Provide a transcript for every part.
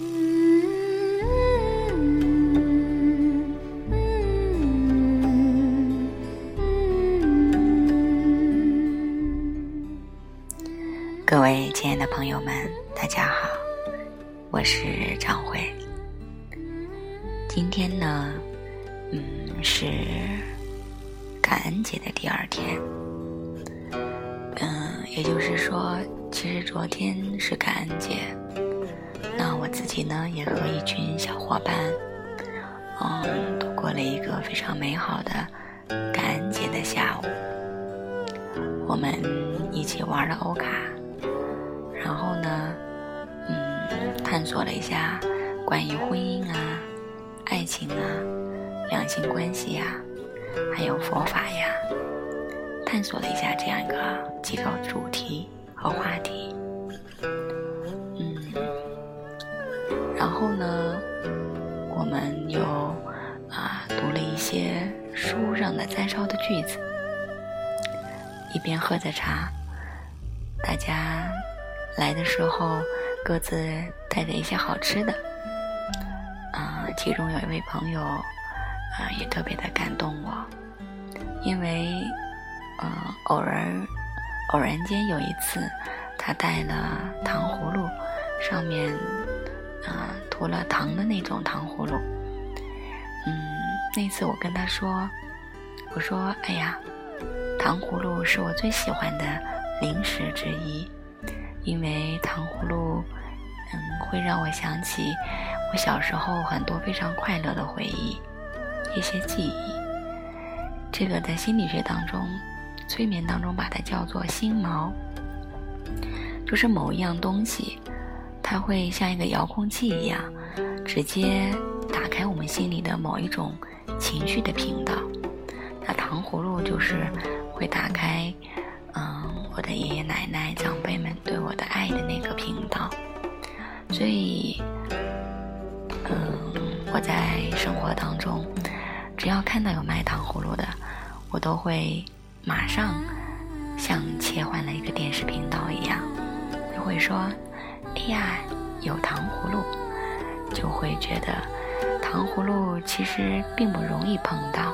各位亲爱的朋友们，大家好，我是张慧。今天呢，嗯，是感恩节的第二天。嗯，也就是说，其实昨天是感恩节。自己呢，也和一群小伙伴，嗯，度过了一个非常美好的感恩节的下午。我们一起玩了欧卡。然后呢，嗯，探索了一下关于婚姻啊、爱情啊、两性关系呀，还有佛法呀，探索了一下这样一个几个主题和话题。书上的摘抄的句子，一边喝着茶，大家。来的时候，各自带着一些好吃的，啊，其中有一位朋友，啊，也特别的感动我，因为，嗯，偶然，偶然间有一次，他带了糖葫芦，上面，啊，涂了糖的那种糖葫芦，那次我跟他说，我说，哎呀，糖葫芦是我最喜欢的零食之一。因为糖葫芦，嗯，会让我想起我小时候很多非常快乐的回忆，一些记忆。这个在心理学当中，催眠当中把它叫做心锚，就是某一样东西，它会像一个遥控器一样，直接打开我们心里的某一种情绪的频道。那糖葫芦就是会打开。嗯，我的爷爷奶奶、长辈们对我的爱的那个频道，所以，嗯，我在生活当中，只要看到有卖糖葫芦的，我都会马上像切换了一个电视频道一样，就会说：“哎呀，有糖葫芦！”就会觉得糖葫芦其实并不容易碰到，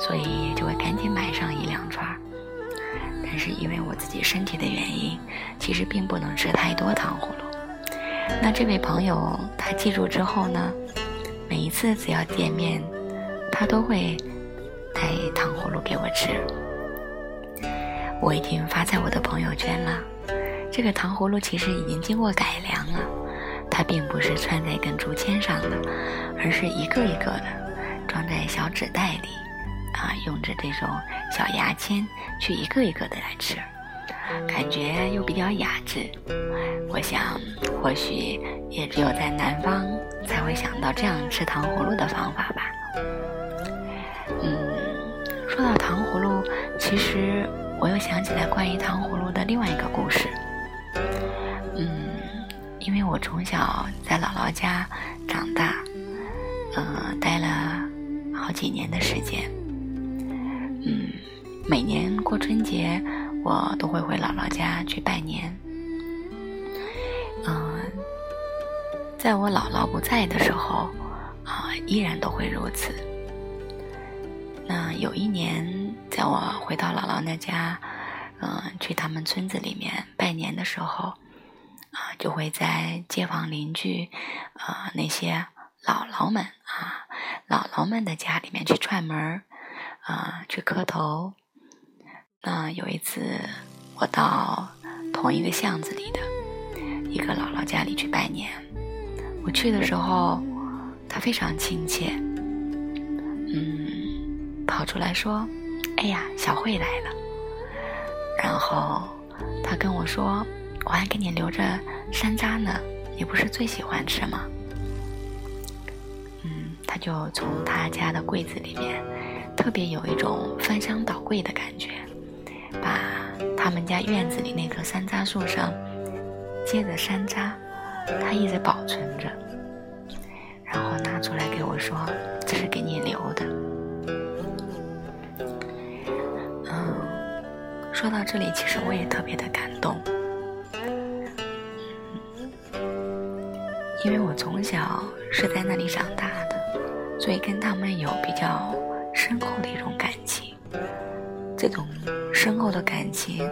所以就会赶紧买上一两串。但是因为我自己身体的原因，其实并不能吃太多糖葫芦。那这位朋友他记住之后呢，每一次只要见面，他都会带糖葫芦给我吃。我已经发在我的朋友圈了。这个糖葫芦其实已经经过改良了，它并不是穿在一根竹签上的，而是一个一个的装在小纸袋里。啊，用着这种小牙签去一个一个的来吃，感觉又比较雅致。我想，或许也只有在南方才会想到这样吃糖葫芦的方法吧。嗯，说到糖葫芦，其实我又想起来关于糖葫芦的另外一个故事。嗯，因为我从小在姥姥家长大，呃，待了好几年的时间。嗯，每年过春节，我都会回姥姥家去拜年。嗯，在我姥姥不在的时候，啊，依然都会如此。那有一年，在我回到姥姥那家，嗯，去他们村子里面拜年的时候，啊，就会在街坊邻居，啊，那些姥姥们啊，姥姥们的家里面去串门儿。啊，去磕头。那有一次，我到同一个巷子里的一个姥姥家里去拜年。我去的时候，她非常亲切，嗯，跑出来说：“哎呀，小慧来了。”然后她跟我说：“我还给你留着山楂呢，你不是最喜欢吃吗？”嗯，他就从他家的柜子里面。特别有一种翻箱倒柜的感觉，把他们家院子里那棵山楂树上结的山楂，他一直保存着，然后拿出来给我说：“这是给你留的。”嗯，说到这里，其实我也特别的感动，因为我从小是在那里长大的，所以跟他们有比较深厚的一种感情。这种深厚的感情，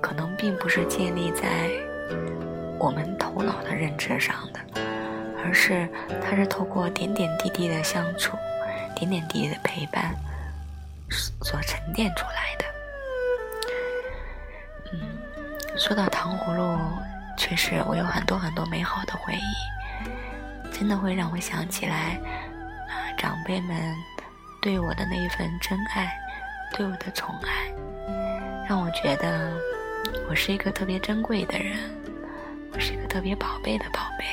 可能并不是建立在我们头脑的认知上的，而是它是透过点点滴滴的相处、点点滴滴的陪伴所沉淀出来的。嗯，说到糖葫芦，确实我有很多很多美好的回忆，真的会让我想起来啊，长辈们对我的那一份真爱。对我的宠爱，让我觉得我是一个特别珍贵的人，我是一个特别宝贝的宝贝。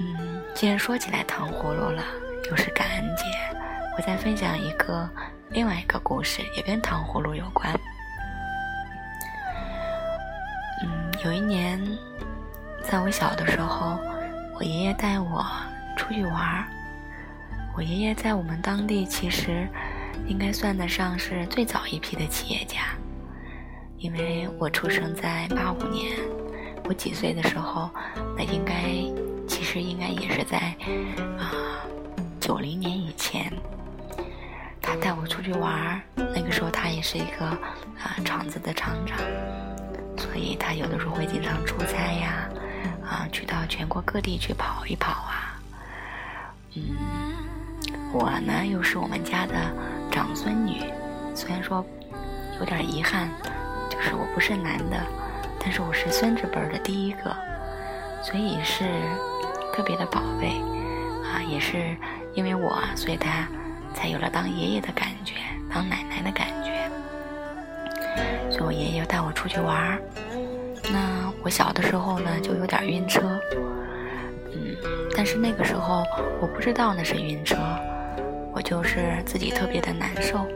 嗯，既然说起来糖葫芦了，又是感恩节，我再分享一个另外一个故事，也跟糖葫芦有关。嗯，有一年，在我小的时候，我爷爷带我出去玩儿。我爷爷在我们当地其实。应该算得上是最早一批的企业家，因为我出生在八五年，我几岁的时候，那应该其实应该也是在啊九零年以前。他带我出去玩儿那个时候他也是一个啊厂子的厂长，所以他有的时候会经常出差呀，啊去到全国各地去跑一跑啊。嗯，我呢又是我们家的。长孙女，虽然说有点遗憾，就是我不是男的，但是我是孙子辈的第一个，所以是特别的宝贝啊，也是因为我，所以他才有了当爷爷的感觉，当奶奶的感觉。所以我爷爷带我出去玩儿，那我小的时候呢就有点晕车，嗯，但是那个时候我不知道那是晕车。我就是自己特别的难受，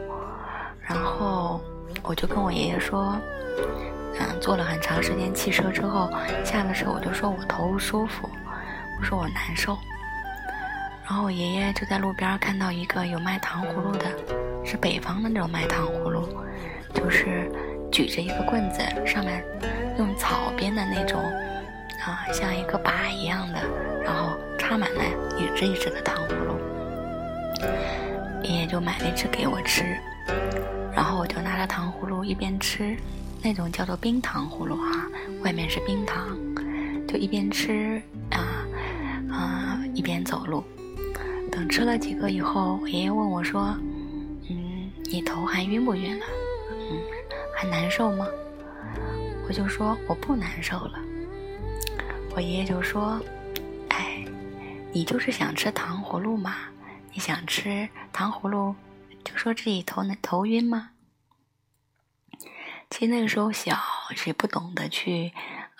然后我就跟我爷爷说，嗯，坐了很长时间汽车之后，下了车我就说我头不舒服，我说我难受，然后我爷爷就在路边看到一个有卖糖葫芦的，是北方的那种卖糖葫芦，就是举着一个棍子，上面用草编的那种，啊，像一个靶一样的，然后插满了一只一只的糖葫芦。爷爷就买了一只给我吃，然后我就拿着糖葫芦一边吃，那种叫做冰糖葫芦哈，外面是冰糖，就一边吃啊啊一边走路。等吃了几个以后，爷爷问我说：“嗯，你头还晕不晕了？嗯，还难受吗？”我就说我不难受了。我爷爷就说：“哎，你就是想吃糖葫芦嘛。”你想吃糖葫芦，就说自己头头晕吗？其实那个时候小，是不懂得去，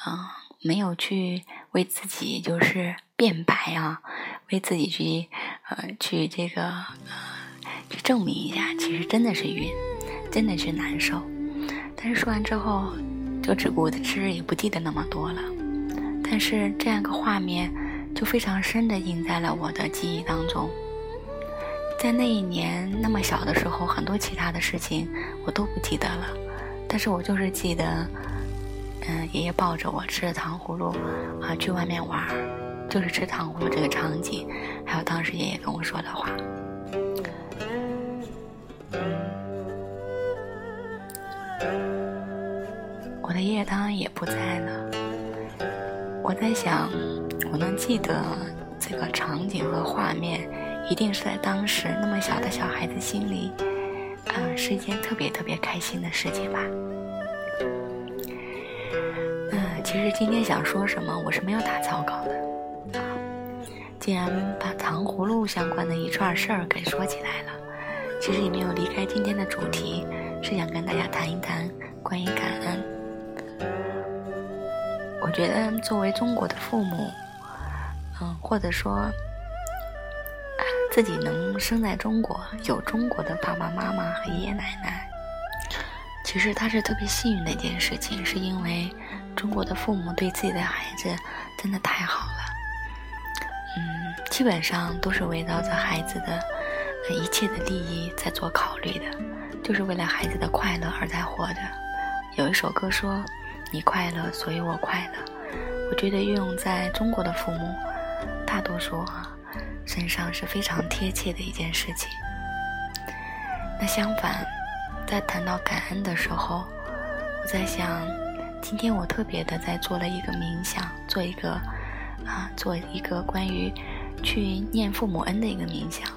嗯，没有去为自己就是辩白啊，为自己去，呃，去这个，呃，去证明一下，其实真的是晕，真的是难受。但是说完之后，就只顾着吃，也不记得那么多了。但是这样一个画面，就非常深的印在了我的记忆当中。在那一年那么小的时候，很多其他的事情我都不记得了，但是我就是记得，嗯，爷爷抱着我吃了糖葫芦，啊，去外面玩，就是吃糖葫芦这个场景，还有当时爷爷跟我说的话。我的爷爷当然也不在了，我在想，我能记得这个场景和画面。一定是在当时那么小的小孩子心里，嗯，是一件特别特别开心的事情吧。嗯，其实今天想说什么，我是没有打草稿的。啊，既然把糖葫芦相关的一串事儿给说起来了，其实也没有离开今天的主题，是想跟大家谈一谈关于感恩。觉得作为中国的父母，嗯，或者说。自己能生在中国，有中国的爸爸妈妈和爷爷奶奶，其实他是特别幸运的一件事情，是因为中国的父母对自己的孩子真的太好了，嗯，基本上都是围绕着孩子的一切的利益在做考虑的，就是为了孩子的快乐而在活着。有一首歌说：“你快乐，所以我快乐。”我觉得运用在中国的父母，大多数啊身上是非常贴切的一件事情。那相反，在谈到感恩的时候，我在想，今天我特别的在做了一个冥想，做一个啊，做一个关于去念父母恩的一个冥想。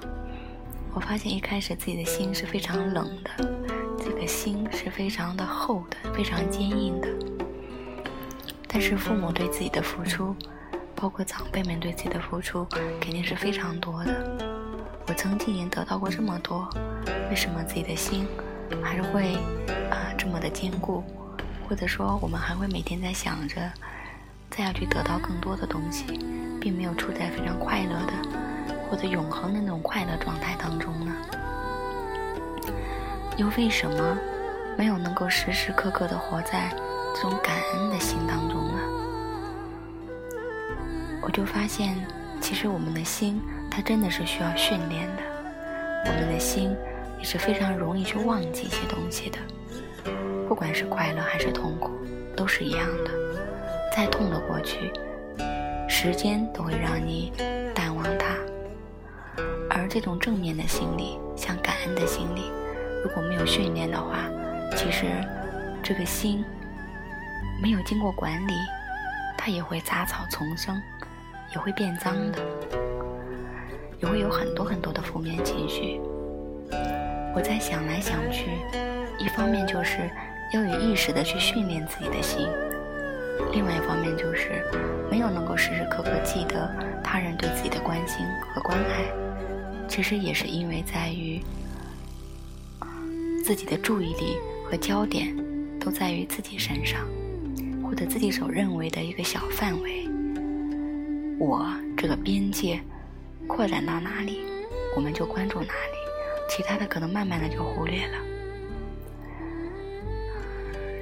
我发现一开始自己的心是非常冷的，这个心是非常的厚的，非常坚硬的。但是父母对自己的付出，包括长辈们对自己的付出，肯定是非常多的。我曾经已经得到过这么多，为什么自己的心还是会啊这么的坚固？或者说，我们还会每天在想着再要去得到更多的东西，并没有处在非常快乐的。或者永恒的那种快乐状态当中呢？又为什么没有能够时时刻刻的活在这种感恩的心当中呢？我就发现，其实我们的心它真的是需要训练的。我们的心也是非常容易去忘记一些东西的，不管是快乐还是痛苦，都是一样的。再痛的过去，时间都会让你淡忘它。而这种正面的心理，像感恩的心理，如果没有训练的话，其实这个心没有经过管理，它也会杂草丛生，也会变脏的，也会有很多很多的负面情绪。我在想来想去，一方面就是要有意识的去训练自己的心，另外一方面就是没有能够时时刻刻记得他人对自己的关心和关爱。其实也是因为在于自己的注意力和焦点都在于自己身上，或者自己所认为的一个小范围。我这个边界扩展到哪里，我们就关注哪里，其他的可能慢慢的就忽略了。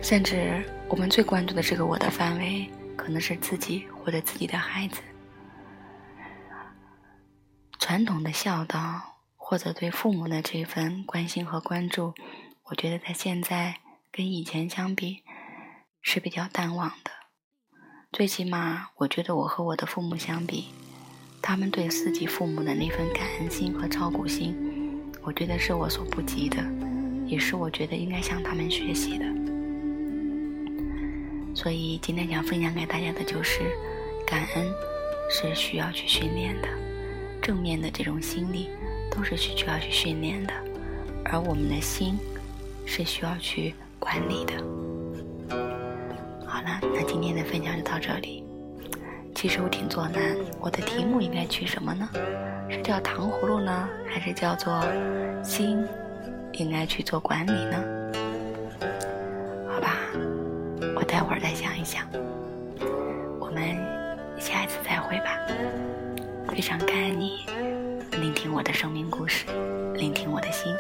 甚至我们最关注的这个我的范围，可能是自己或者自己的孩子。传统的孝道，或者对父母的这份关心和关注，我觉得在现在跟以前相比是比较淡忘的。最起码，我觉得我和我的父母相比，他们对自己父母的那份感恩心和照顾心，我觉得是我所不及的，也是我觉得应该向他们学习的。所以今天想分享给大家的就是，感恩是需要去训练的。正面的这种心理都是需要去训练的，而我们的心是需要去管理的。好了，那今天的分享就到这里。其实我挺作难，我的题目应该取什么呢？是叫糖葫芦呢，还是叫做心应该去做管理呢？好吧，我待会儿再想一想。我们下一次再会吧。非常感恩你聆听我的生命故事，聆听我的心。